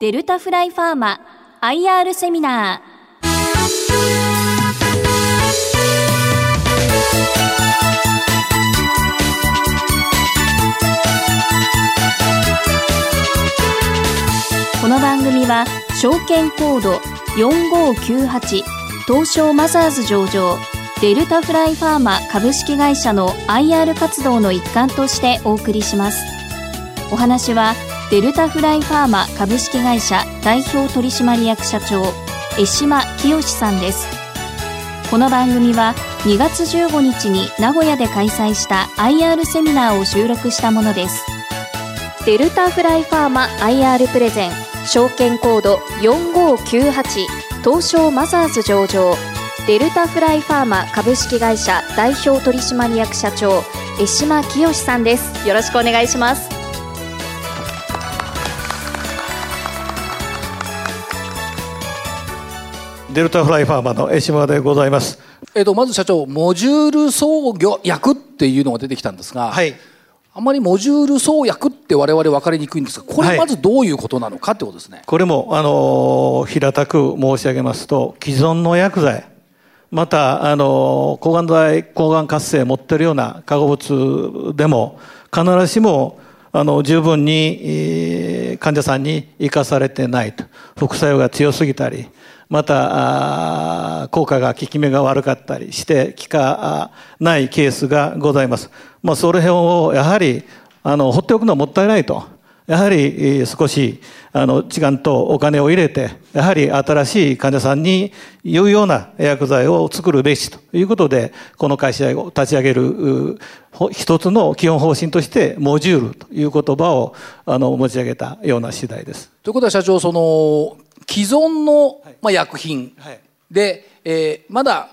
デルタフライファーマ IR セミナー。この番組は証券コード4598東証マザーズ上場デルタフライファーマ株式会社の IR 活動の一環としてお送りします。お話はデルタフライファーマ株式会社代表取締役社長江島清さんです。この番組は2月15日に名古屋で開催した IR セミナーを収録したものです。デルタフライファーマ IR プレゼン証券コード4598東証マザーズ上場。デルタフライファーマ株式会社代表取締役社長江島清さんです。よろしくお願いします。デルタフライファーマの江島でございます。えっとまず社長モジュール創業薬っていうのが出てきたんですが、はい。あまりモジュール創薬って我々分かりにくいんですがこはいれまずどういうことなのかってことですね、これも、あの、平たく申し上げますと、既存の薬剤、また、あの、抗がん剤、抗がん活性を持っているような化合物でも、必ずしも、あの、十分に、えー患者さんに生かされてないと。副作用が強すぎたり、また、効果が効き目が悪かったりして、効かないケースがございます。まあ、それを、やはり、あの、放っておくのはもったいないと。やはり少しあの時間とお金を入れて、やはり新しい患者さんに言うような薬剤を作るべしということで、この会社を立ち上げる一つの基本方針として、モジュールという言葉をあの持ち上げたような次第です。ということは社長その既存の、まあ、薬品はい。で、えーまだ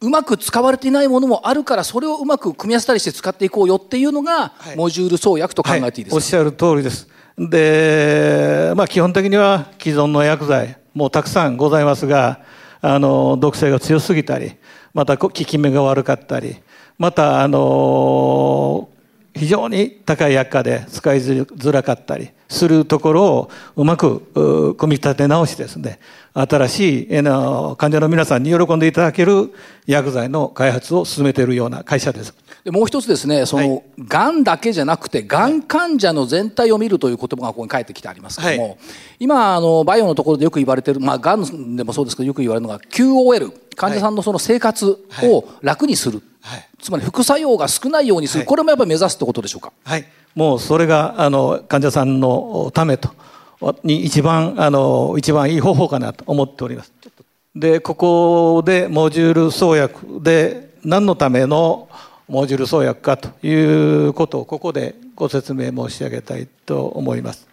うまく使われていないものもあるからそれをうまく組み合わせたりして使っていこうよっていうのが、はい。モジュール創薬と考えていいですか、おっしゃる通りです。で、まあ基本的には既存の薬剤、もうたくさんございますが、あの、毒性が強すぎたり、また効き目が悪かったり、また、あの、非常に高い薬価で使いづらかったりするところをうまく組み立て直しですね、新しい患者の皆さんに喜んでいただける薬剤の開発を進めているような会社です。でもう一つですねその、がんだけじゃなくてがん患者の全体を見るという言葉がここに書いてきてありますけども、はい。今あのバイオのところでよく言われてるまあがんでもそうですけどよく言われるのが QOL 患者さんのその生活を楽にする、はい。つまり副作用が少ないようにする、はい。これもやっぱり目指すってことでしょうか？はい、もうそれがあの患者さんのためとに一番あの一番いい方法かなと思っております。でここでモジュール創薬で何のためのモジュール創薬かということをここでご説明申し上げたいと思います。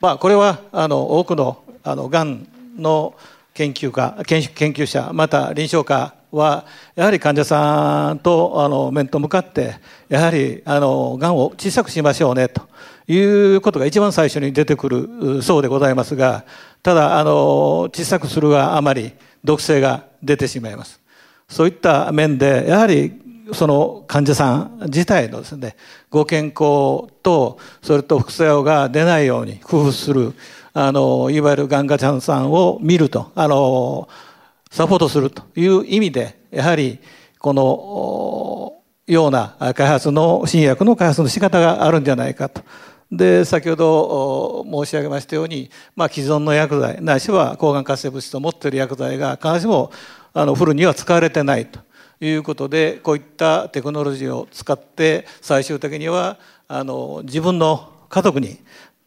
まあ、これはあの多くのあのがんの研究家研究者また臨床家はやはり患者さんとあの面と向かってやはりあのがんを小さくしましょうねということが一番最初に出てくるそうでございますがただあの小さくするがあまり毒性が出てしまいます。そういった面でやはりその患者さん自体のですねご健康とそれと副作用が出ないように工夫するあのいわゆるがん患者さんを見るとあのサポートするという意味でやはりこのような開発の新薬の開発の仕方があるんじゃないかと。で先ほど申し上げましたように、まあ、既存の薬剤ないしは抗がん活性物質を持っている薬剤が必ずしもあのフルには使われてないということでこういったテクノロジーを使って最終的にはあの自分の家族に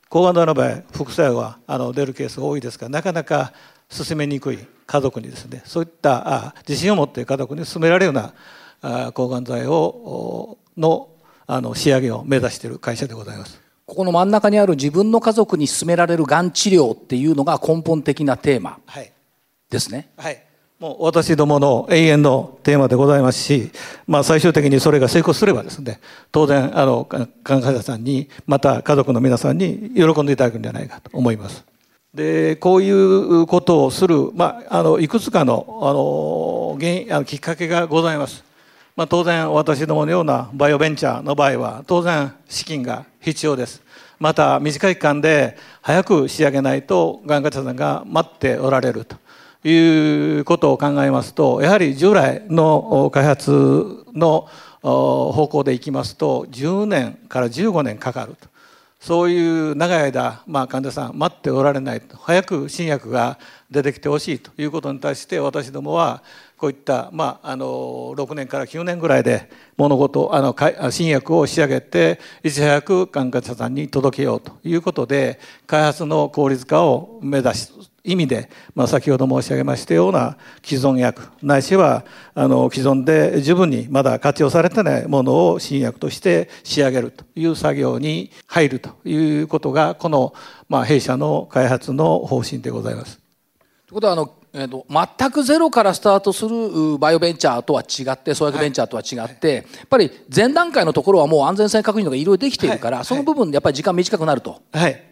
抗がん剤の場合副作用があの出るケースが多いですからなかなか進めにくい家族にですねそういったあ自信を持って家族に勧められるようなあ抗がん剤をおのあの仕上げを目指している会社でございます。ここの真ん中にある自分の家族に勧められるがん治療っていうのが根本的なテーマはい。ですね。はい、もう私どもの永遠のテーマでございますし、まあ、最終的にそれが成功すればですね当然あのか患者さんにまた家族の皆さんに喜んでいただくんじゃないかと思います。でこういうことをする、まあ、あのいくつかのあの原因あのきっかけがございます。まあ、当然私どものようなバイオベンチャーの場合は当然資金が必要です。また短い期間で早く仕上げないとがん患者さんが待っておられるということを考えますとやはり従来の開発の方向でいきますと10年から15年かかると。そういう長い間、まあ、患者さん待っておられないと。早く新薬が出てきてほしいと。いうことに対して私どもはこういった、まあ、あの6年から9年ぐらいで物事あの新薬を仕上げていち早く患者さんに届けようと。いうことで開発の効率化を目指し意味で、まあ、先ほど申し上げましたような既存薬ないしはあの既存で十分にまだ活用されてないものを新薬として仕上げるという作業に入るということがこの、まあ、弊社の開発の方針でございます。ということはあのえーと、全くゼロからスタートするバイオベンチャーとは違って創薬ベンチャーとは違って、はい、やっぱり前段階のところはもう安全性確認とかいろいろできているから、はい、その部分でやっぱり時間短くなると。はい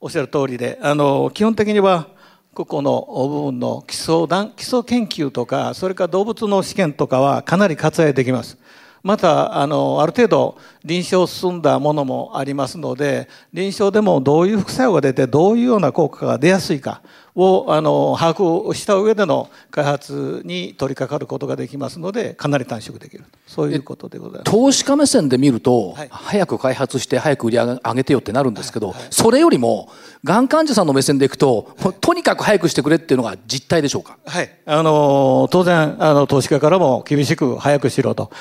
おっしゃる通りであの基本的にはここの部分の基礎基礎研究とかそれから動物の試験とかはかなり割愛できます。またあのある程度臨床進んだものもありますので臨床でもどういう副作用が出てどういうような効果が出やすいかをあの把握した上での開発に取り掛かることができますのでかなり短縮できるそういうことでございます。投資家目線で見ると、はい、早く開発して早く売り上げてよってなるんですけど、はいはい、それよりもがん患者さんの目線でいくととにかく早くしてくれっていうのが実態でしょうか、はい、あの当然あの投資家からも厳しく早くしろと。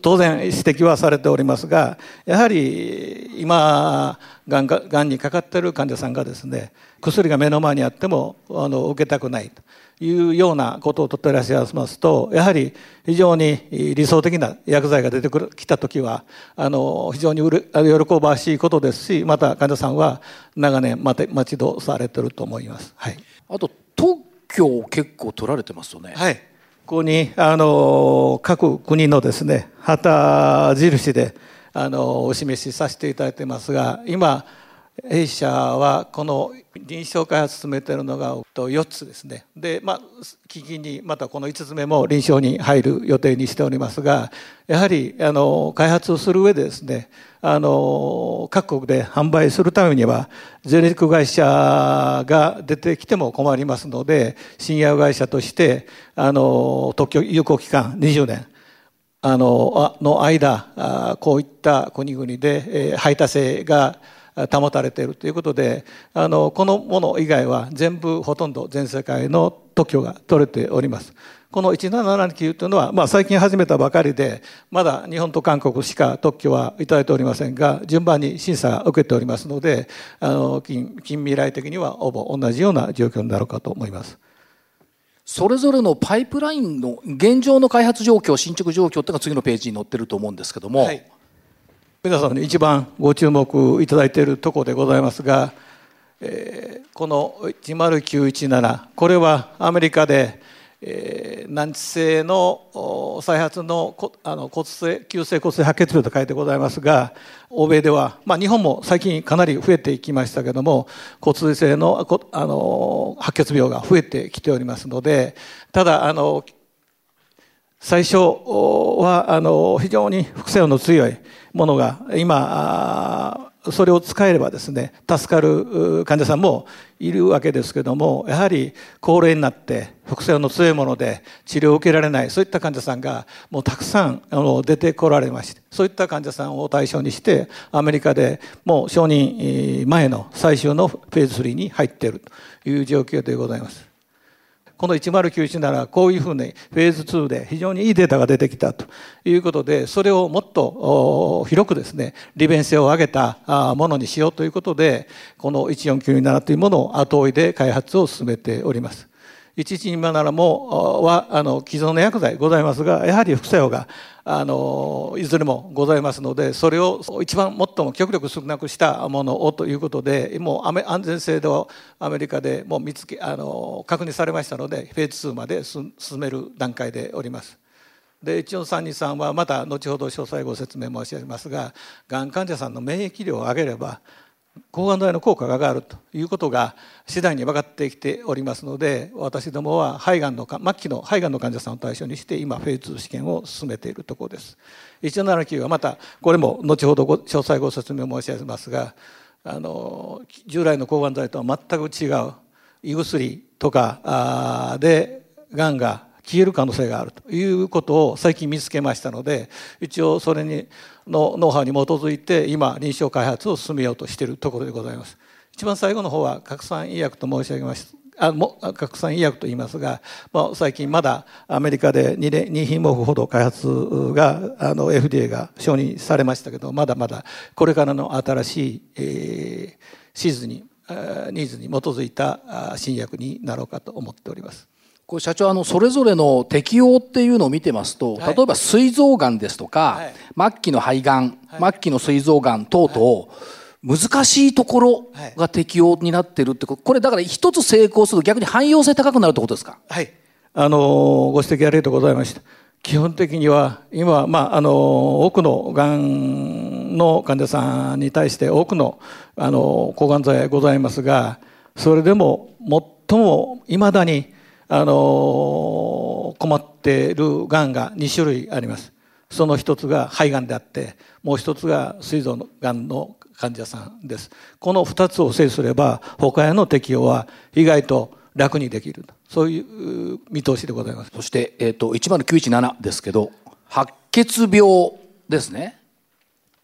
当然指摘はされておりますがやはり今がんがんにかかっている患者さんがですね薬が目の前にあってもあの受けたくないというようなことをとっていらっしゃいますとやはり非常に理想的な薬剤が出てくるきた時はあの非常に喜ばしいことですしまた患者さんは長年待て待ち遠されてると思います。はい、あと特許を結構取られてますよね。はいここにあの各国のですね旗印であのお示しさせていただいてますが今弊社はこの臨床開発進めているのが4つですね。でまあ基金にまたこの5つ目も臨床に入る予定にしておりますがやはりあの開発をする上でですねあの各国で販売するためにはゼネリック会社が出てきても困りますので新薬会社としてあの特許有効期間20年あのの間こういった国々で排他性が保たれているということであのこのもの以外は全部ほとんど全世界の特許が取れております。この1779というのは、まあ、最近始めたばかりでまだ日本と韓国しか特許はいただいておりませんが順番に審査を受けておりますのであの近近未来的にはほぼ同じような状況になるかと思います。それぞれのパイプラインの現状の開発状況進捗状況っていうのが次のページに載ってると思うんですけども、はい、皆さんに一番ご注目いただいているところでございますが、えー、この10917これはアメリカで、えー、難治性の再発のあの骨性急性骨性白血病と書いてございますが欧米では、まあ、日本も最近かなり増えていきましたけども骨髄性のあの白血病が増えてきておりますのでただあの最初はあの非常に副作用の強いものが今それを使えればですね助かる患者さんもいるわけですけどもやはり高齢になって副作用の強いもので治療を受けられないそういった患者さんがもうたくさんあの出てこられましてそういった患者さんを対象にしてアメリカでもう承認前の最終のフェーズ3に入っているという状況でございます。この1091ならこういうふうにフェーズ2で非常にいいデータが出てきたということでそれをもっと広くですね利便性を上げたものにしようということでこの1497というものを後追いで開発を進めております。1127もはあの既存の薬剤ございますがやはり副作用があのいずれもございますのでそれを一番最も極力少なくしたものをということでもう安全性ではアメリカでもう見つけあの確認されましたのでフェーズ2まで進める段階でおります。で14323はまた後ほど詳細ご説明申し上げますががん患者さんの免疫力を上げれば抗がん剤の効果が上がるということが次第に分かってきておりますので私どもは肺がんの末期の肺がんの患者さんを対象にして今フェーズ2試験を進めているところです。179はまたこれも後ほど詳細ご説明申し上げますがあの従来の抗がん剤とは全く違う胃薬とかでがんが消える可能性があるということを最近見つけましたので一応それにのノウハウに基づいて今臨床開発を進めようとしているところでございます。一番最後の方は拡散医薬と申し上げましたあも拡散医薬と言いますが、まあ、最近まだアメリカで 2, 2品目ほど開発があの FDA が承認されましたけどまだまだこれからの新しい、えー、シーズンにニーズに基づいた新薬になろうかと思っております。これ社長あのそれぞれの適用っていうのを見てますと、例えば膵臓がんですとか、はい、末期の肺がん、はい、末期の膵臓がん等々、難しいところが適用になってるってここれだから一つ成功すると逆に汎用性高くなるってことですか？はい。あのご指摘ありがとうございました。基本的には今、まあ、あの多くのがんの患者さんに対して多くのあの抗がん剤ございますがそれでも最もいまだにあの困っているがんが2種類あります。その一つが肺がんであってもう一つが膵臓のがんの患者さんです。この2つを制すれば他への適用は意外と楽にできるそういう見通しでございます。そして、えーと、10917ですけど白血病ですね。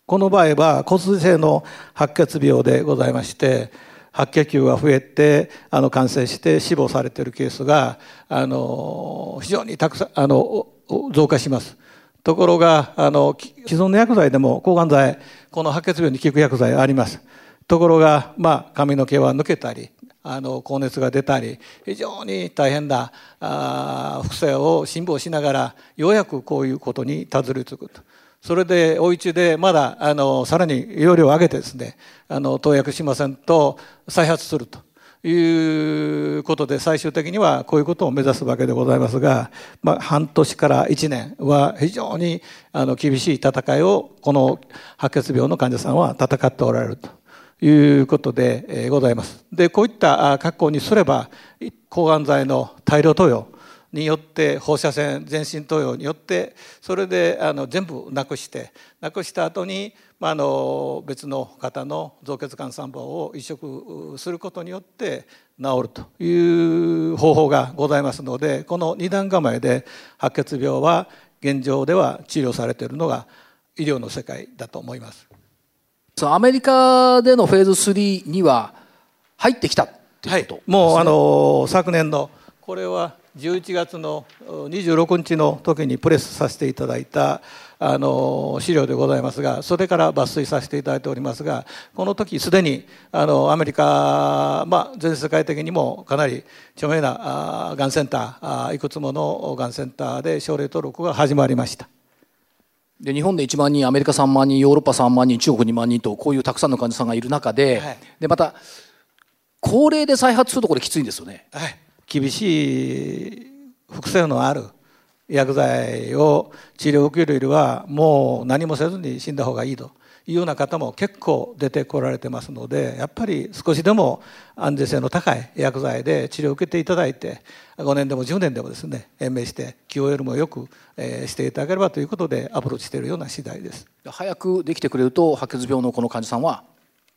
この場合は骨髄性の白血病でございまして白血球が増えてあの感染して死亡されているケースがあの非常にたくさんあの増加します。ところがあの既存の薬剤でも抗がん剤この白血病に効く薬剤あります。ところが、まあ、髪の毛は抜けたりあの高熱が出たり非常に大変なあ副作用を辛抱しながらようやくこういうことにたどり着くと。それでお家でまだあのさらに容量を上げてですねあの投薬しませんと再発するということで最終的にはこういうことを目指すわけでございますが、まあ、半年から1年は非常にあの厳しい戦いをこの白血病の患者さんは戦っておられるということでございます。でこういった格好にすれば抗がん剤の大量投与によって放射線全身投与によってそれであの全部なくしてなくした後に、まあ、あの別の方の造血幹細胞を移植することによって治るという方法がございますのでこの二段構えで白血病は現状では治療されているのが医療の世界だと思います。アメリカでのフェーズ3には入ってきたはい、もうあの昨年のこれは11月の26日の時にプレスさせていただいたあの資料でございますがそれから抜粋させていただいておりますがこの時すでにあのアメリカ、まあ、全世界的にもかなり著名ながんセンターいくつものがんセンターで症例登録が始まりました。で日本で1万人アメリカ3万人ヨーロッパ3万人中国2万人とこういうたくさんの患者さんがいる中ではい、でまた高齢で再発するところきついんですよね。はい厳しい副作用のある薬剤を治療を受けるよりはもう何もせずに死んだ方がいいというような方も結構出てこられてますのでやっぱり少しでも安全性の高い薬剤で治療を受けていただいて5年でも10年でもですね延命して QOL もよくしていただければということでアプローチしているような次第です。早くできてくれると白血病のこの患者さんは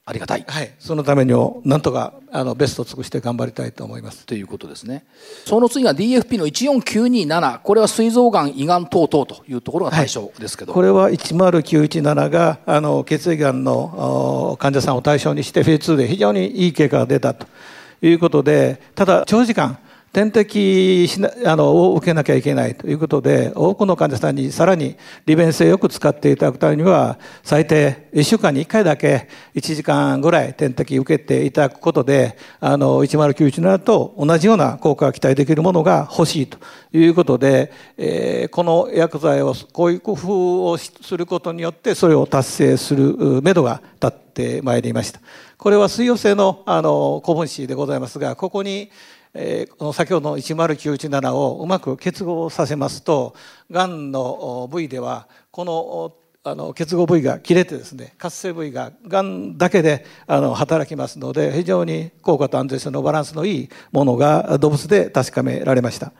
ありがたい、はい、そのためにもなんとかあのベストを尽くして頑張りたいと思います。ということですね。その次が DFP の14927これは膵臓がん胃がん等々というところが対象ですけど、はい、これは10917があの血液がんの患者さんを対象にしてフェーズ2で非常にいい結果が出たということでただ長時間点滴しなあのを受けなきゃいけないということで多くの患者さんにさらに利便性よく使っていただくためには最低1週間に1回だけ1時間ぐらい点滴受けていただくことであの10917と同じような効果が期待できるものが欲しいということで、えー、この薬剤をこういう工夫をすることによってそれを達成するめどが立ってまいりました。これは水溶性のあの高分子でございますがここにえー、この先ほどの10917をうまく結合させますとがんの部位ではこのあの結合部位が切れてですね活性部位ががんだけであの働きますので非常に効果と安全性のバランスのいいものが動物で確かめられました。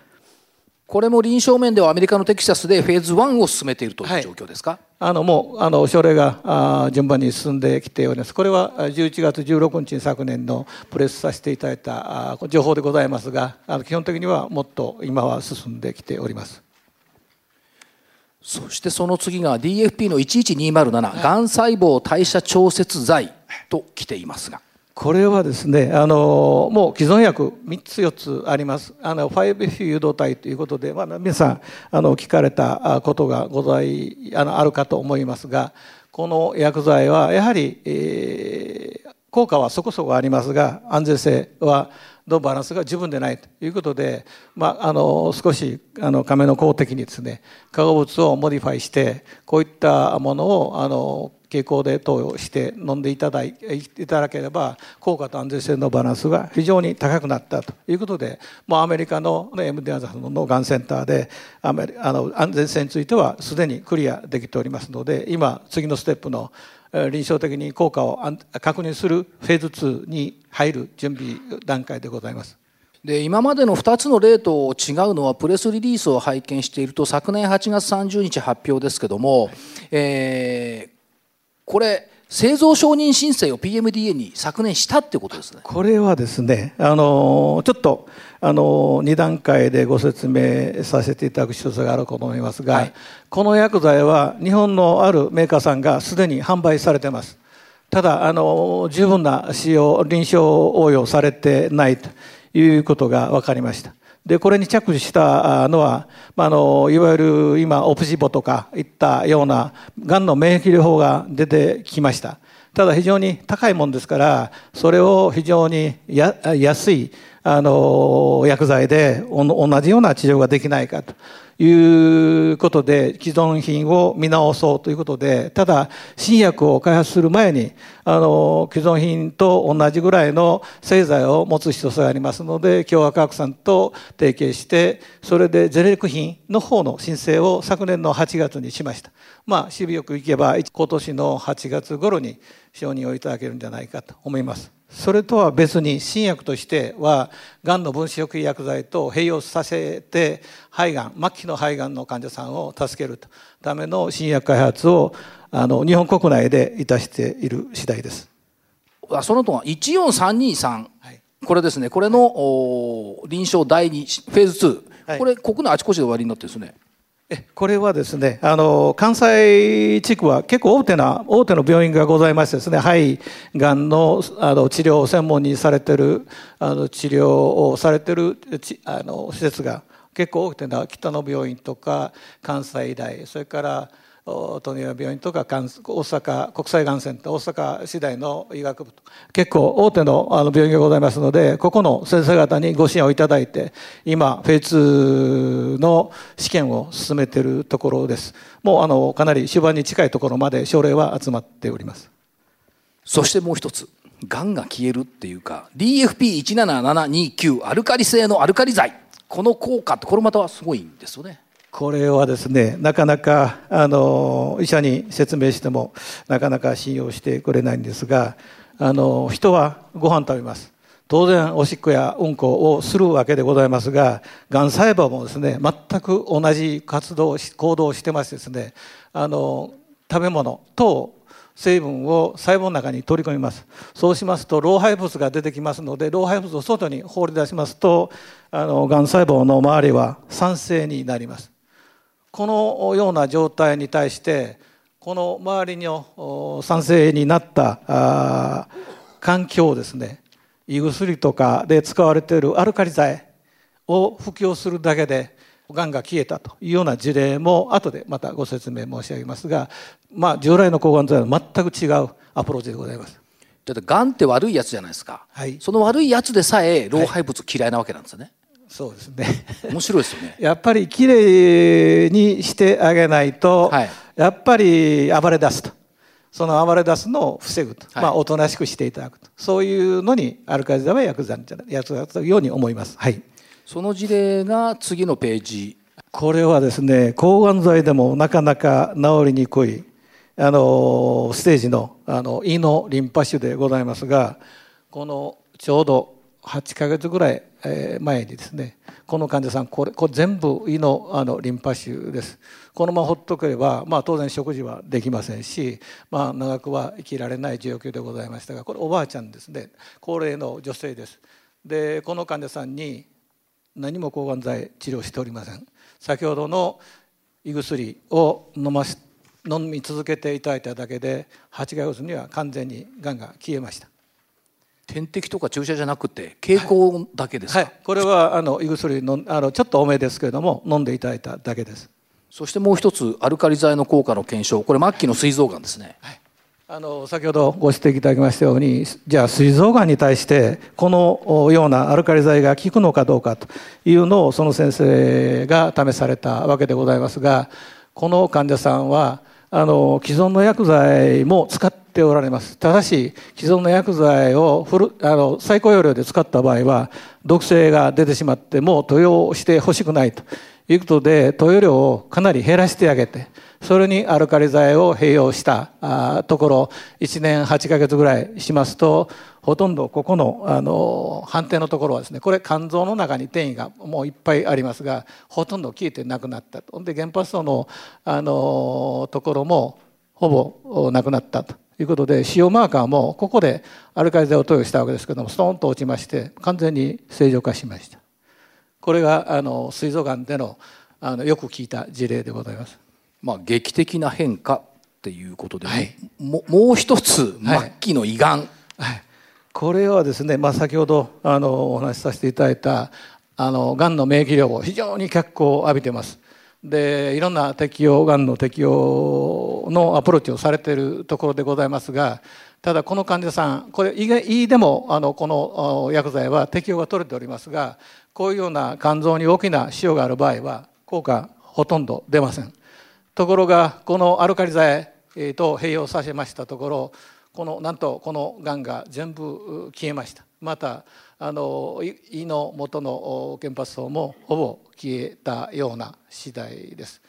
これも臨床面ではアメリカのテキサスでフェーズ1を進めているという状況ですか、はい、あのもうあの症例があ順番に進んできております。これは11月16日に昨年のプレスさせていただいたあ情報でございますが、あの基本的にはもっと今は進んできております。そしてその次が DFP の11207、がん細胞代謝調節剤と来ていますが。これはですねあのもう既存薬3つ4つあります。あの 5F 誘導体ということで、まあ、皆さんあの聞かれたことがございあのあるかと思いますがこの薬剤はやはり、えー、効果はそこそこありますが安全性はのバランスが十分でないということで、まあ、あの少しあの亀の公的にですね化合物をモディファイしてこういったものをあの傾向で投与して飲んでいただいいただければ効果と安全性のバランスが非常に高くなったということでもうアメリカの MD アザのがんセンターでアメあの安全性についてはすでにクリアできておりますので今次のステップの臨床的に効果を確認するフェーズ2に入る準備段階でございます。で今までの2つの例と違うのはプレスリリースを拝見していると昨年8月30日発表ですけども、えー、これ製造承認申請を PMDA に昨年したってことですね。これはですね、あのちょっとあの2段階でご説明させていただく必要があると思いますが、はい、この薬剤は日本のあるメーカーさんがすでに販売されてます。ただあの十分な使用臨床応用されてないということが分かりました。でこれに着手したのは、まあ、あのいわゆる今オプシボとかいったようながんの免疫療法が出てきました。ただ非常に高いもんですからそれを非常に安いあの薬剤で同じような治療ができないかと。いうことで既存品を見直そうということでただ新薬を開発する前にあの既存品と同じぐらいの製剤を持つ必要がありますので共和科学さんと提携してそれでゼネリック品の方の申請を昨年の8月にしました。まあ渋よくいけば今年の8月頃に承認をいただけるんじゃないかと思います。それとは別に新薬としてはがんの分子抑薬剤と併用させて肺がん末期の肺がんの患者さんを助けるための新薬開発をあの日本国内でいたしている次第です。そのとは14323、はい、これですねこれの、臨床第2フェーズ2、はい、これ国内あちこちで終わりになってですねこれはですねあの関西地区は結構大手な大手の病院がございましてですね肺がんのあの治療を専門にされてるあの治療をされてるあの施設が結構大手な北の病院とか関西医大それから富山病院とか大阪国際がんセンター大阪市大の医学部と結構大手のあの病院がございますのでここの先生方にご支援をいただいて今フェーズの試験を進めているところです。もうあのかなり終盤に近いところまで症例は集まっております。そしてもう一つがんが消えるっていうか DFP17729 アルカリ性のアルカリ剤。この効果ってこれまたすごいんですよねこれはですねなかなかあの医者に説明してもなかなか信用してくれないんですがあの人はご飯食べます。当然おしっこやうんこをするわけでございますががん細胞もですね全く同じ活動行動をしてましてですねあの食べ物と成分を細胞の中に取り込みます。そうしますと老廃物が出てきますので老廃物を外に放り出しますとあのがん細胞の周りは酸性になります。このような状態に対してこの周りの酸性になった環境をですね胃薬とかで使われているアルカリ剤を服用するだけでがんが消えたというような事例も後でまたご説明申し上げますが、まあ、従来の抗がん剤は全く違うアプローチでございます。だってがんって悪いやつじゃないですか、はい、その悪いやつでさえ老廃物嫌いなわけなんですよね。はいそうですね。面白いですよね。やっぱりきれいにしてあげないと、はい、やっぱり暴れ出すと。その暴れ出すのを防ぐと、はい、まあおとなしくしていただくと。そういうのにアルカリザは役立つように思います、はい、その事例が次のページ。これはですね抗がん剤でもなかなか治りにくいあのステージのあの胃のリンパ腫でございますがこのちょうど8ヶ月ぐらい前にですねこの患者さんこれこれ全部胃のあのリンパ腫です。このままほっとければ、まあ、当然食事はできませんし、まあ、長くは生きられない状況でございましたがこれおばあちゃんですね。高齢の女性です。でこの患者さんに何も抗がん剤治療しておりません。先ほどの胃薬を飲まし飲み続けていただいただけで8ヶ月には完全にがんが消えました。点滴とか注射じゃなくて経口だけですか、はい、これはあの胃薬のあのちょっと多めですけれども飲んでいただいただけです。そしてもう一つアルカリ剤の効果の検証。これ末期の膵臓がんですね、はい。あの先ほどご指摘いただきましたようにじゃあ膵臓がんに対してこのようなアルカリ剤が効くのかどうかというのをその先生が試されたわけでございますがこの患者さんはあの既存の薬剤も使っておられます。ただし既存の薬剤をフルあの最高容量で使った場合は毒性が出てしまってもう投与してほしくないと。いうことで投与量をかなり減らしてあげてそれにアルカリ剤を併用したところ1年8ヶ月ぐらいしますとほとんどここのあの判定のところはですねこれ肝臓の中に転移がもういっぱいありますがほとんど消えてなくなったと。で原発層のあのところもほぼなくなったと。いうことで使用マーカーもここでアルカリ剤を投与したわけですけどもストーンと落ちまして完全に正常化しました。これがあの膵臓がんでのあのよく聞いた事例でございます。まあ、劇的な変化っていうことで、はい、ももう一つ末期の胃がん、はい。はい、これはですね、まあ、先ほどあのお話しさせていただいたあのがんの免疫療法非常に脚光を浴びてますでいろんな適用がんの適用のアプローチをされているところでございますがただこの患者さんこれ胃でもあのこの薬剤は適用が取れておりますがこういうような肝臓に大きな腫瘍がある場合は効果ほとんど出ません。ところがこのアルカリ剤と併用させましたところこのなんとこのがんが全部消えました。またあの胃の元の原発層もほぼ消えたような次第です。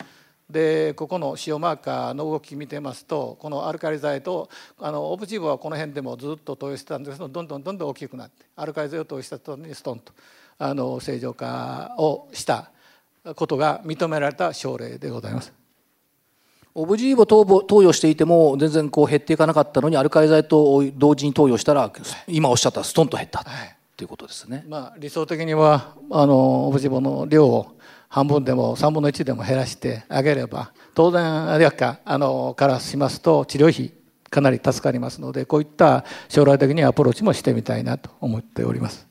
でここの塩マーカーの動き見てますとこのアルカリ剤とあのオブジーブはこの辺でもずっと投与してたんですけどどんどんどんどん大きくなってアルカリ剤を投与したとにストンとあの正常化をしたことが認められた症例でございます。オブジーボ投与していても全然こう減っていかなかったのにアルカリ剤と同時に投与したら今おっしゃったストンと減った、はい、ということですね。まあ、理想的にはあのオブジーボの量を半分でも3分の1でも減らしてあげれば当然薬価あのからしますと治療費かなり助かりますのでこういった将来的にアプローチもしてみたいなと思っております。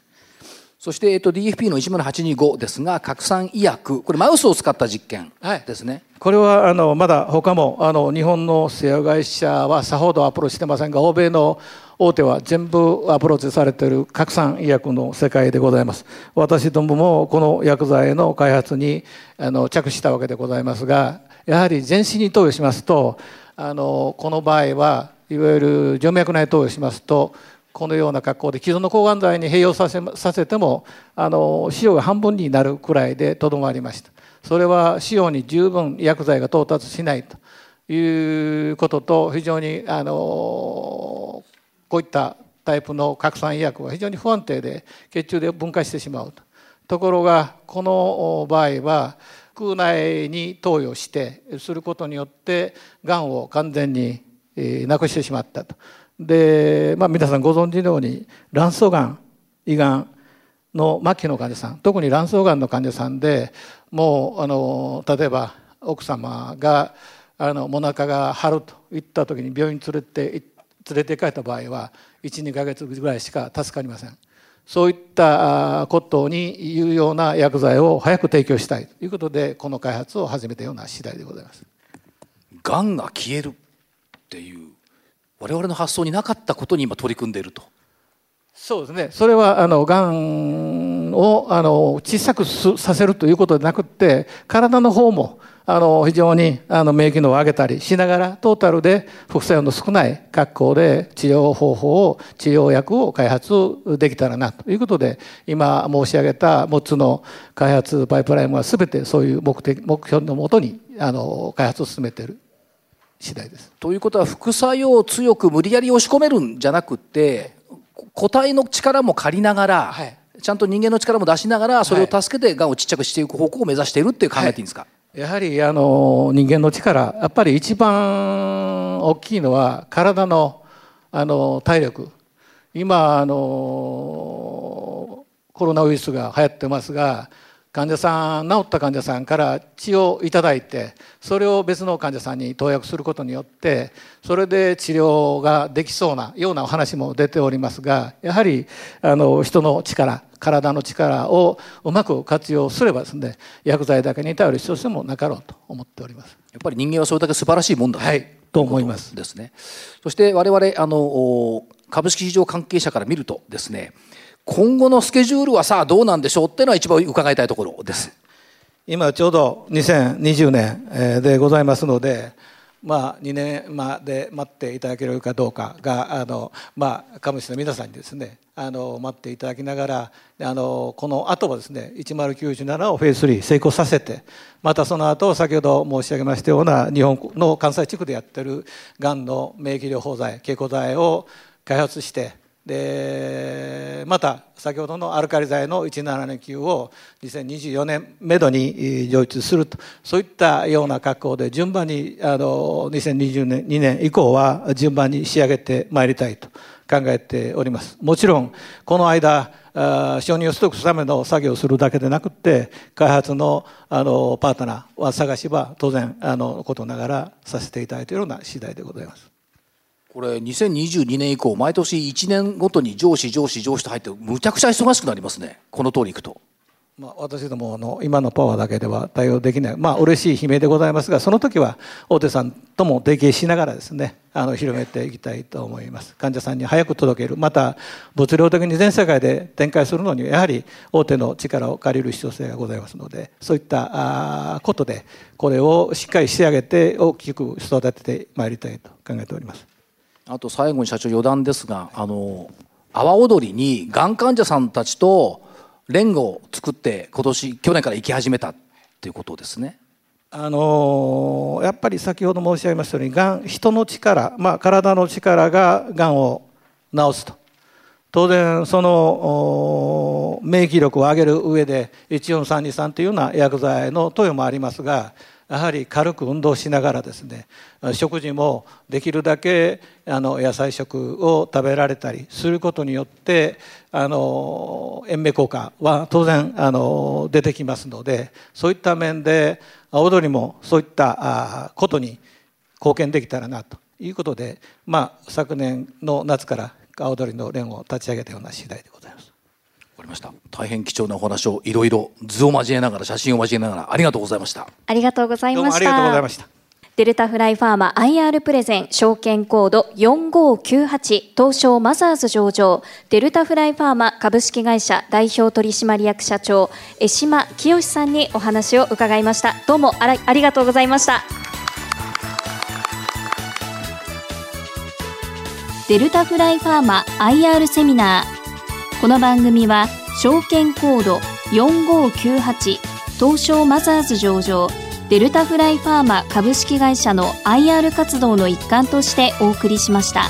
そして、えっと、DFP の10825ですが拡散医薬これマウスを使った実験ですね、はい、これはあのまだ他もあの日本の製薬会社はさほどアプローチしてませんが欧米の大手は全部アプローチされている拡散医薬の世界でございます。私どももこの薬剤の開発にあの着手したわけでございますがやはり全身に投与しますとあのこの場合はいわゆる静脈内投与しますとこのような格好で既存の抗がん剤に併用させさせてもあの使用が半分になるくらいでとどまりました。それは使用に十分薬剤が到達しないと。いうことと非常にあのこういったタイプの拡散医薬は非常に不安定で血中で分解してしまうと。ところがこの場合は空内に投与してすることによってがんを完全になくしてしまったと。で、まあ、皆さんご存知のように卵巣がん胃がんの末期の患者さん特に卵巣がんの患者さんでもうあの例えば奥様があのお腹が張るといった時に病院に連れて連れて帰った場合は12か月ぐらいしか助かりませんそういったことに有用な薬剤を早く提供したいということでこの開発を始めたような次第でございます。がんが消えるっていう我々の発想になかったことに今取り組んでいると。そうですねそれはあのがんをあの小さくさせるということでなくて体の方もあの非常にあの免疫のを上げたりしながらトータルで副作用の少ない格好で治療方法を治療薬を開発できたらなということで今申し上げた6つの開発パイプラインは全てそういう目的目標のもとにあの開発を進めている次第です。ということは副作用を強く無理やり押し込めるんじゃなくて個体の力も借りながら、はい。ちゃんと人間の力も出しながらそれを助けてがんをちっちゃくしていく方向を目指しているっていう考えていいんですか、やはりあの人間の力やっぱり一番大きいのは体のあの体力。今あのコロナウイルスが流行ってますが患者さん治った患者さんから血をいただいてそれを別の患者さんに投薬することによってそれで治療ができそうなようなお話も出ておりますがやはりあの人の力体の力をうまく活用すればですね薬剤だけに頼る必要性もなかろうと思っております。やっぱり人間はそれだけ素晴らしいもんだはいと思いますですね。そして我々あのお株式市場関係者から見るとですね今後のスケジュールはさあどうなんでしょうっていうのは一番伺いたいところです。今ちょうど2020年でございますので、まあ、2年まで待っていただけるかどうかがあの、まあ、株主の皆さんにですねあの待っていただきながらあのこの後はですね1097をフェーズ3成功させてまたその後先ほど申し上げましたような日本の関西地区でやってるがんの免疫療法剤経口剤を開発してでまた先ほどのアルカリ剤の1729を2024年めどに上出するとそういったような格好で順番にあの2022年2年以降は順番に仕上げてまいりたいと考えておりますもちろんこの間承認を取得するための作業をするだけでなくて開発のあのパートナーは探しは当然あのことながらさせていただいているような次第でございます。これ2022年以降毎年1年ごとに上司上司上司と入ってむちゃくちゃ忙しくなりますねこの通りいくと。まあ、私どもの今のパワーだけでは対応できない、まあ嬉しい悲鳴でございますが、その時は大手さんとも提携しながらですね、あの広めていきたいと思います。患者さんに早く届ける、また物量的に全世界で展開するのにやはり大手の力を借りる必要性がございますので、そういったことでこれをしっかり仕上げて大きく育ててまいりたいと考えております。あと最後に社長余談ですがあの阿波踊りにがん患者さんたちと連合を作って今年去年から行き始めたっていうことですね。あのーやっぱり先ほど申し上げましたようにがん人の力、まあ、体の力ががんを治すと当然その免疫力を上げる上で14323というような薬剤の投与もありますがやはり軽く運動しながらですね食事もできるだけあの野菜食を食べられたりすることによってあの延命効果は当然あの出てきますのでそういった面で踊りもそういったことに貢献できたらなということで、まあ、昨年の夏から踊りの連を立ち上げたような次第でございます。わかりました。大変貴重なお話をいろいろ図を交えながら写真を交えながらありがとうございました。ありがとうございましどうもありがとうございまた。した。デルタフライファーマ IR プレゼン証券コード4598東証マザーズ上場デルタフライファーマ株式会社代表取締役社長江島清さんにお話を伺いましたどうもあらありがとうございましたデルタフライファーマ IR セミナーこの番組は証券コード4598東証マザーズ上場デルタフライファーマ株式会社の IR 活動の一環としてお送りしました。